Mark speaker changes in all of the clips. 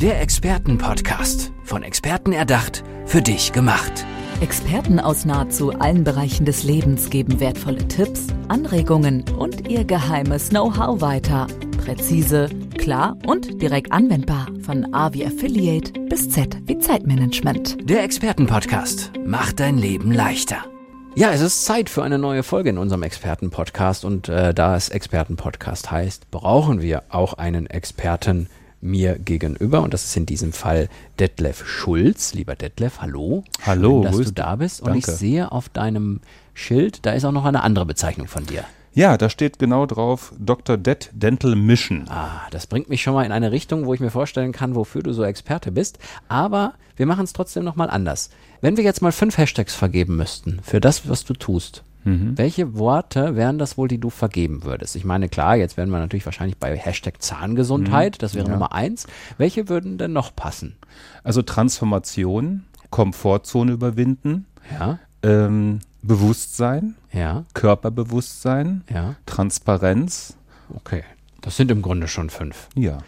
Speaker 1: Der Expertenpodcast. Von Experten erdacht, für dich gemacht.
Speaker 2: Experten aus nahezu allen Bereichen des Lebens geben wertvolle Tipps, Anregungen und ihr geheimes Know-how weiter. Präzise, klar und direkt anwendbar. Von A wie Affiliate bis Z wie Zeitmanagement.
Speaker 1: Der Expertenpodcast macht dein Leben leichter. Ja, es ist Zeit für eine neue Folge in unserem Expertenpodcast und äh, da es Expertenpodcast heißt, brauchen wir auch einen Experten mir gegenüber und das ist in diesem Fall Detlef Schulz. Lieber Detlef, hallo.
Speaker 3: Hallo,
Speaker 1: Schön, dass du da bist. Und
Speaker 3: Danke.
Speaker 1: ich sehe auf deinem Schild, da ist auch noch eine andere Bezeichnung von dir.
Speaker 3: Ja, da steht genau drauf Dr. Det Dental Mission.
Speaker 1: Ah, das bringt mich schon mal in eine Richtung, wo ich mir vorstellen kann, wofür du so Experte bist. Aber wir machen es trotzdem nochmal anders. Wenn wir jetzt mal fünf Hashtags vergeben müssten für das, was du tust, welche Worte wären das wohl, die du vergeben würdest? Ich meine, klar, jetzt wären wir natürlich wahrscheinlich bei Hashtag Zahngesundheit, das wäre
Speaker 3: ja.
Speaker 1: Nummer eins. Welche würden denn noch passen?
Speaker 3: Also Transformation, Komfortzone überwinden,
Speaker 1: Ja,
Speaker 3: ähm, Bewusstsein,
Speaker 1: ja,
Speaker 3: Körperbewusstsein, Transparenz.
Speaker 1: okay. Das sind im Grunde schon fünf.
Speaker 3: Ja.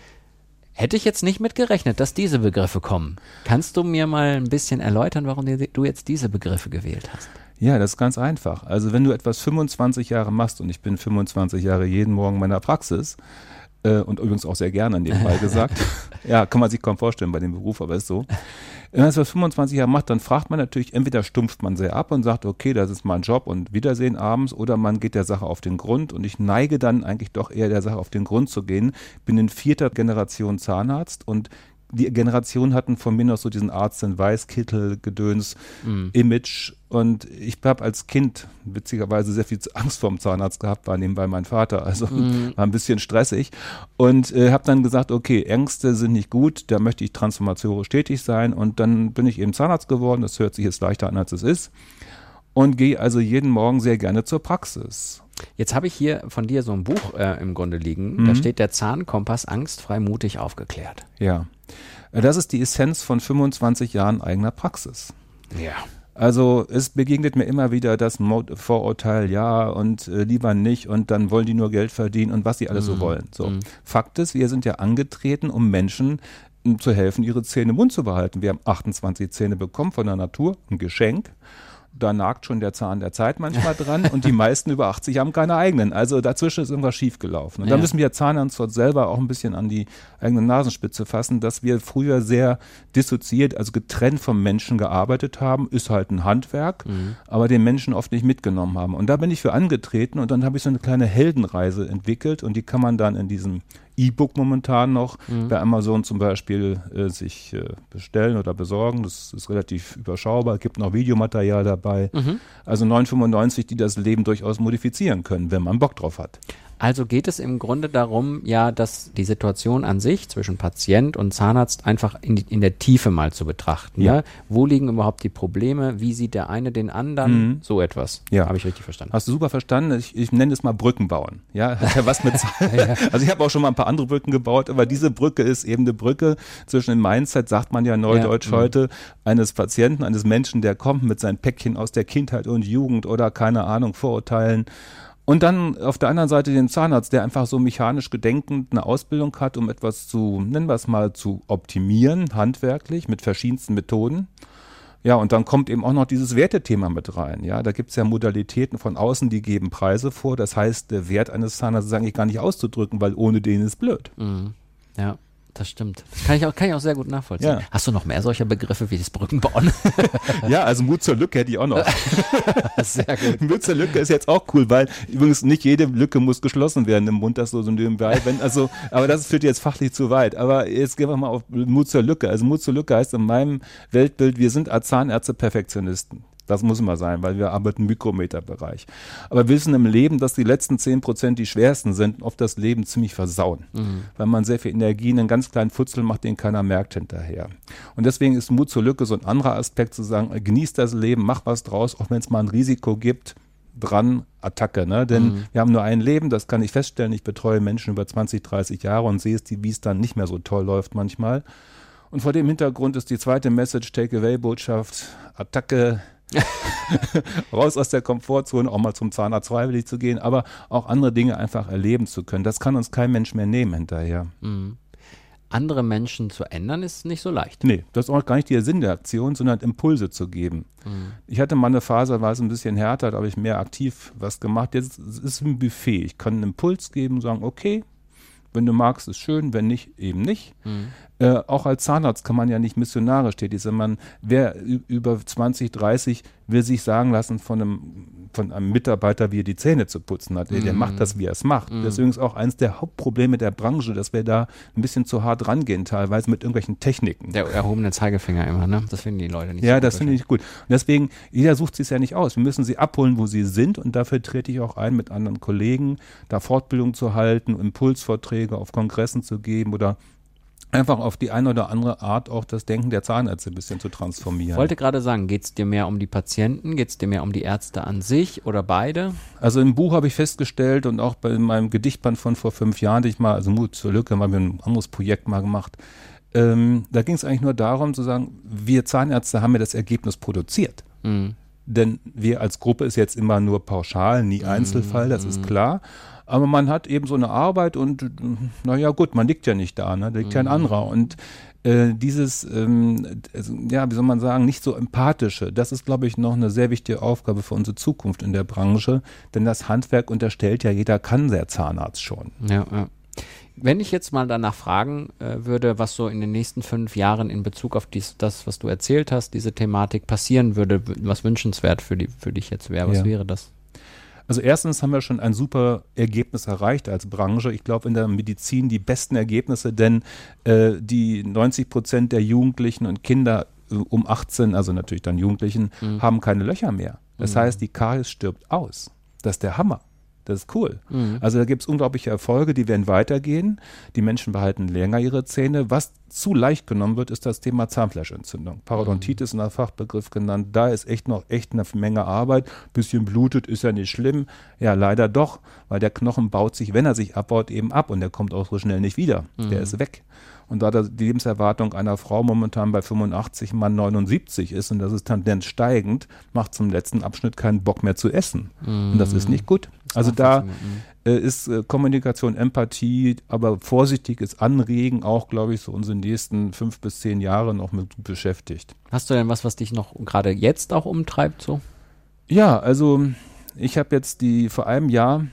Speaker 1: Hätte ich jetzt nicht mit gerechnet, dass diese Begriffe kommen. Kannst du mir mal ein bisschen erläutern, warum du jetzt diese Begriffe gewählt hast?
Speaker 3: Ja, das ist ganz einfach. Also wenn du etwas 25 Jahre machst, und ich bin 25 Jahre jeden Morgen in meiner Praxis, äh, und übrigens auch sehr gerne nebenbei gesagt, ja, kann man sich kaum vorstellen bei dem Beruf, aber ist so. Wenn man etwas 25 Jahre macht, dann fragt man natürlich, entweder stumpft man sehr ab und sagt, okay, das ist mein Job und Wiedersehen abends, oder man geht der Sache auf den Grund und ich neige dann eigentlich doch eher der Sache auf den Grund zu gehen. Bin in vierter Generation Zahnarzt und die Generationen hatten von mir noch so diesen Arzt in Weißkittel, Gedöns, Image. Und ich habe als Kind witzigerweise sehr viel Angst vor dem Zahnarzt gehabt, war nebenbei mein Vater, also war ein bisschen stressig. Und äh, habe dann gesagt, okay, Ängste sind nicht gut, da möchte ich transformatorisch tätig sein. Und dann bin ich eben Zahnarzt geworden, das hört sich jetzt leichter an, als es ist. Und gehe also jeden Morgen sehr gerne zur Praxis.
Speaker 1: Jetzt habe ich hier von dir so ein Buch äh, im Grunde liegen. Da steht der Zahnkompass angstfrei mutig aufgeklärt.
Speaker 3: Ja. Äh, Das ist die Essenz von 25 Jahren eigener Praxis.
Speaker 1: Ja.
Speaker 3: Also es begegnet mir immer wieder das Vorurteil, ja und äh, lieber nicht und dann wollen die nur Geld verdienen und was sie alles so wollen. So. Fakt ist, wir sind ja angetreten, um Menschen m, zu helfen, ihre Zähne im Mund zu behalten. Wir haben 28 Zähne bekommen von der Natur, ein Geschenk. Da nagt schon der Zahn der Zeit manchmal dran und die meisten über 80 haben keine eigenen. Also dazwischen ist irgendwas schiefgelaufen. Und da
Speaker 1: Ja.
Speaker 3: müssen wir Zahnärzte selber auch ein bisschen an die eigene Nasenspitze fassen, dass wir früher sehr dissoziiert, also getrennt vom Menschen gearbeitet haben, ist halt ein Handwerk, aber den Menschen oft nicht mitgenommen haben. Und da bin ich für angetreten und dann habe ich so eine kleine Heldenreise entwickelt und die kann man dann in diesem E-Book momentan noch bei Amazon zum Beispiel äh, sich äh, bestellen oder besorgen. Das ist relativ überschaubar, gibt noch Videomaterial dabei. Also 9,95, die das Leben durchaus modifizieren können, wenn man Bock drauf hat.
Speaker 1: Also geht es im Grunde darum, ja, dass die Situation an sich zwischen Patient und Zahnarzt einfach in, die, in der Tiefe mal zu betrachten. Ja.
Speaker 3: Ja.
Speaker 1: Wo liegen überhaupt die Probleme? Wie sieht der eine den anderen?
Speaker 3: Mhm.
Speaker 1: So etwas.
Speaker 3: Ja.
Speaker 1: Habe ich richtig verstanden.
Speaker 3: Hast du super verstanden? Ich, ich nenne es mal Brücken bauen. Ja, hat ja was mit. Also ich habe auch schon mal ein paar andere Brücken gebaut, aber diese Brücke ist eben eine Brücke zwischen dem Mindset, sagt man ja neudeutsch
Speaker 1: Ja, mhm.
Speaker 3: heute, eines Patienten, eines Menschen, der kommt mit seinen Päckchen aus der Kindheit und Jugend oder keine Ahnung, Vorurteilen. Und dann auf der anderen Seite den Zahnarzt, der einfach so mechanisch gedenkend eine Ausbildung hat, um etwas zu, nennen wir es mal, zu optimieren, handwerklich, mit verschiedensten Methoden. Ja, und dann kommt eben auch noch dieses Wertethema mit rein. Ja, da gibt's ja Modalitäten von außen, die geben Preise vor. Das heißt, der Wert eines Zahnarztes ist eigentlich gar nicht auszudrücken, weil ohne den ist blöd.
Speaker 1: Mhm. Ja, das stimmt. Das kann ich auch, kann ich auch sehr gut nachvollziehen.
Speaker 3: Ja.
Speaker 1: Hast du noch mehr solcher Begriffe wie das Brückenbauen?
Speaker 3: Ja, also Mut zur Lücke hätte ich auch noch.
Speaker 1: sehr gut.
Speaker 3: Mut zur Lücke ist jetzt auch cool, weil übrigens nicht jede Lücke muss geschlossen werden im Mund, das so nebenbei. Wenn, also, aber das führt jetzt fachlich zu weit. Aber jetzt gehen wir mal auf Mut zur Lücke. Also Mut zur Lücke heißt in meinem Weltbild, wir sind als Zahnärzte Perfektionisten. Das muss immer sein, weil wir arbeiten im Mikrometerbereich. Aber wir wissen im Leben, dass die letzten 10 Prozent die schwersten sind und oft das Leben ziemlich versauen. Weil man sehr viel Energie in einen ganz kleinen Futzel macht, den keiner merkt hinterher. Und deswegen ist Mut zur Lücke so ein anderer Aspekt zu sagen, genieß das Leben, mach was draus, auch wenn es mal ein Risiko gibt, dran, Attacke. Ne? Denn wir haben nur ein Leben, das kann ich feststellen. Ich betreue Menschen über 20, 30 Jahre und sehe es, wie es dann nicht mehr so toll läuft manchmal. Und vor dem Hintergrund ist die zweite Message, Takeaway-Botschaft, Attacke, raus aus der Komfortzone, auch mal zum Zahnarzt freiwillig zu gehen, aber auch andere Dinge einfach erleben zu können. Das kann uns kein Mensch mehr nehmen hinterher.
Speaker 1: andere Menschen zu ändern, ist nicht so leicht.
Speaker 3: Nee, das ist auch gar nicht der Sinn der Aktion, sondern Impulse zu geben. Mhm. Ich hatte mal eine Phase, da war es ein bisschen härter, da habe ich mehr aktiv was gemacht. Jetzt ist es ein Buffet. Ich kann einen Impuls geben und sagen, okay, wenn du magst, ist schön, wenn nicht, eben nicht. Mhm. Äh, auch als Zahnarzt kann man ja nicht missionarisch tätig sein. Man, wer über 20, 30 will sich sagen lassen von einem, von einem Mitarbeiter, wie er die Zähne zu putzen hat. Der, der macht das, wie er es macht. Mhm. Deswegen ist auch eines der Hauptprobleme der Branche, dass wir da ein bisschen zu hart rangehen, teilweise mit irgendwelchen Techniken.
Speaker 1: Der erhobene Zeigefinger immer, ne? Das finden die Leute nicht
Speaker 3: Ja, so das finde ich gut. Und deswegen, jeder sucht sich ja nicht aus. Wir müssen sie abholen, wo sie sind und dafür trete ich auch ein, mit anderen Kollegen da Fortbildung zu halten, Impulsvorträge auf Kongressen zu geben oder einfach auf die eine oder andere Art auch das Denken der Zahnärzte ein bisschen zu transformieren.
Speaker 1: Ich wollte gerade sagen, geht es dir mehr um die Patienten, geht es dir mehr um die Ärzte an sich oder beide?
Speaker 3: Also im Buch habe ich festgestellt und auch bei meinem Gedichtband von vor fünf Jahren, ich mal, also Mut zur Lücke, haben wir ein anderes Projekt mal gemacht. Ähm, da ging es eigentlich nur darum zu sagen, wir Zahnärzte haben ja das Ergebnis produziert. Mhm. Denn wir als Gruppe ist jetzt immer nur pauschal, nie Einzelfall, das ist mhm. klar. Aber man hat eben so eine Arbeit und naja gut, man liegt ja nicht da, ne? da liegt mhm. ja ein mhm. anderer. Und äh, dieses, ähm, ja, wie soll man sagen, nicht so empathische, das ist, glaube ich, noch eine sehr wichtige Aufgabe für unsere Zukunft in der Branche, denn das Handwerk unterstellt ja, jeder kann der Zahnarzt schon.
Speaker 1: Ja, ja. Wenn ich jetzt mal danach fragen äh, würde, was so in den nächsten fünf Jahren in Bezug auf dies, das, was du erzählt hast, diese Thematik passieren würde, was wünschenswert für, die, für dich jetzt wäre, was ja. wäre das?
Speaker 3: Also erstens haben wir schon ein super Ergebnis erreicht als Branche. Ich glaube in der Medizin die besten Ergebnisse, denn äh, die 90 Prozent der Jugendlichen und Kinder äh, um 18, also natürlich dann Jugendlichen, mhm. haben keine Löcher mehr. Das mhm. heißt, die Karies stirbt aus. Das ist der Hammer. Das ist cool. Mhm. Also da gibt es unglaubliche Erfolge, die werden weitergehen. Die Menschen behalten länger ihre Zähne. Was zu leicht genommen wird, ist das Thema Zahnfleischentzündung. Parodontitis mhm. in der Fachbegriff genannt. Da ist echt noch echt eine Menge Arbeit. Bisschen blutet ist ja nicht schlimm. Ja, leider doch, weil der Knochen baut sich, wenn er sich abbaut, eben ab und der kommt auch so schnell nicht wieder. Mhm. Der ist weg. Und da die Lebenserwartung einer Frau momentan bei 85, Mann 79 ist und das ist Tendenz steigend, macht zum letzten Abschnitt keinen Bock mehr zu essen. Mhm. Und das ist nicht gut. Also da äh, ist äh, Kommunikation, Empathie, aber vorsichtiges Anregen auch, glaube ich, so unsere nächsten fünf bis zehn Jahre noch mit beschäftigt.
Speaker 1: Hast du denn was, was dich noch gerade jetzt auch umtreibt so?
Speaker 3: Ja, also ich habe jetzt die vor einem Jahr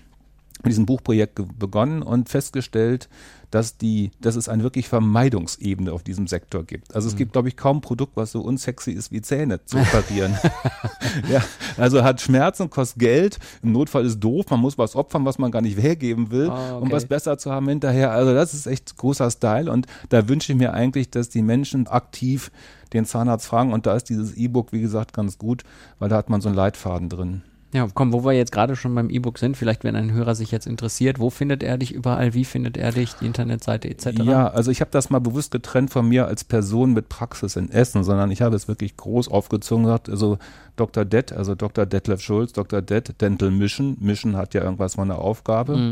Speaker 3: mit diesem Buchprojekt begonnen und festgestellt, dass die, dass es eine wirklich Vermeidungsebene auf diesem Sektor gibt. Also es mhm. gibt, glaube ich, kaum ein Produkt, was so unsexy ist wie Zähne zu operieren. ja, also hat Schmerzen, kostet Geld, im Notfall ist doof, man muss was opfern, was man gar nicht hergeben will, oh, okay. um was besser zu haben hinterher. Also das ist echt großer Style und da wünsche ich mir eigentlich, dass die Menschen aktiv den Zahnarzt fragen und da ist dieses E-Book, wie gesagt, ganz gut, weil da hat man so einen Leitfaden drin.
Speaker 1: Ja, komm, wo wir jetzt gerade schon beim E-Book sind, vielleicht wenn ein Hörer sich jetzt interessiert, wo findet er dich überall, wie findet er dich, die Internetseite etc.?
Speaker 3: Ja, also ich habe das mal bewusst getrennt von mir als Person mit Praxis in Essen, sondern ich habe es wirklich groß aufgezogen gesagt, also Dr. Det, also Dr. Detlef Schulz, Dr. Det, Dental Mission, Mission hat ja irgendwas von der Aufgabe mhm.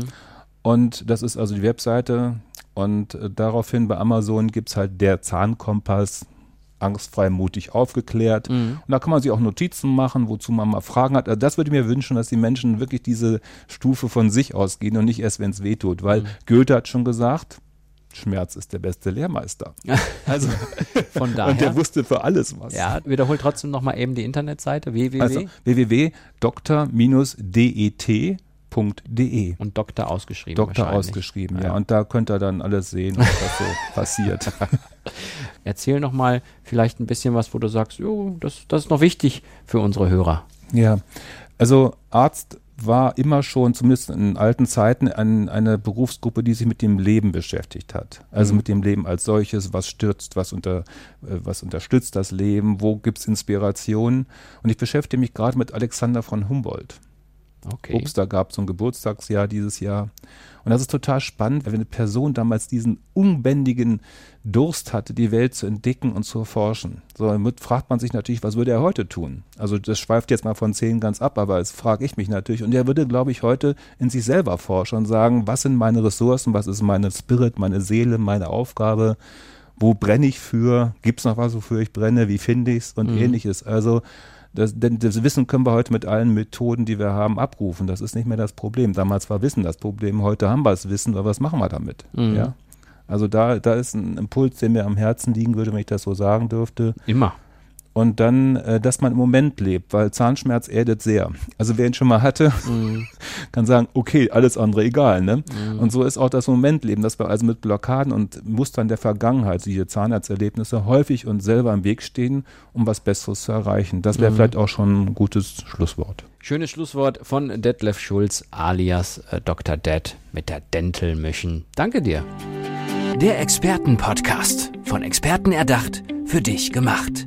Speaker 3: und das ist also die Webseite und äh, daraufhin bei Amazon gibt es halt der Zahnkompass, angstfrei, mutig aufgeklärt. Mhm. Und da kann man sich auch Notizen machen, wozu man mal Fragen hat. Also das würde ich mir wünschen, dass die Menschen wirklich diese Stufe von sich ausgehen und nicht erst, wenn es weh tut. Weil mhm. Goethe hat schon gesagt, Schmerz ist der beste Lehrmeister.
Speaker 1: Also von daher.
Speaker 3: Und der wusste für alles was.
Speaker 1: Ja, wiederholt trotzdem nochmal eben die Internetseite www. Also
Speaker 3: www.dr-det doktor.de.
Speaker 1: Und Doktor ausgeschrieben.
Speaker 3: Doktor ausgeschrieben, ja. ja. Und da könnt ihr dann alles sehen, was da so passiert.
Speaker 1: Erzähl noch mal vielleicht ein bisschen was, wo du sagst, jo, das, das ist noch wichtig für unsere Hörer.
Speaker 3: Ja, also Arzt war immer schon, zumindest in alten Zeiten, ein, eine Berufsgruppe, die sich mit dem Leben beschäftigt hat. Also mhm. mit dem Leben als solches, was stürzt, was, unter, äh, was unterstützt das Leben, wo gibt es Inspirationen. Und ich beschäftige mich gerade mit Alexander von Humboldt. Okay. Ups, da gab es so ein Geburtstagsjahr dieses Jahr. Und das ist total spannend, wenn eine Person damals diesen unbändigen Durst hatte, die Welt zu entdecken und zu erforschen. So, damit fragt man sich natürlich, was würde er heute tun? Also das schweift jetzt mal von zehn ganz ab, aber das frage ich mich natürlich. Und er würde, glaube ich, heute in sich selber forschen und sagen, was sind meine Ressourcen, was ist meine Spirit, meine Seele, meine Aufgabe, wo brenne ich für, gibt es noch was, wofür ich brenne, wie finde ich es und mhm. ähnliches. Also das, denn das Wissen können wir heute mit allen Methoden, die wir haben, abrufen. Das ist nicht mehr das Problem. Damals war Wissen das Problem, heute haben wir das Wissen, aber was machen wir damit? Mhm. Ja? Also da, da ist ein Impuls, der mir am Herzen liegen würde, wenn ich das so sagen dürfte.
Speaker 1: Immer.
Speaker 3: Und dann, äh, dass man im Moment lebt, weil Zahnschmerz erdet sehr. Also wer ihn schon mal hatte,
Speaker 1: Mhm.
Speaker 3: kann sagen, okay, alles andere egal. Ne? Und so ist auch das Momentleben, dass wir also mit Blockaden und Mustern der Vergangenheit, diese Zahnarzterlebnisse, häufig uns selber im Weg stehen, um was Besseres zu erreichen. Das wäre vielleicht auch schon ein gutes Schlusswort.
Speaker 1: Schönes Schlusswort von Detlef Schulz alias äh, Dr. Dead mit der Dental Mission. Danke dir.
Speaker 4: Der Expertenpodcast. Von Experten erdacht, für dich gemacht.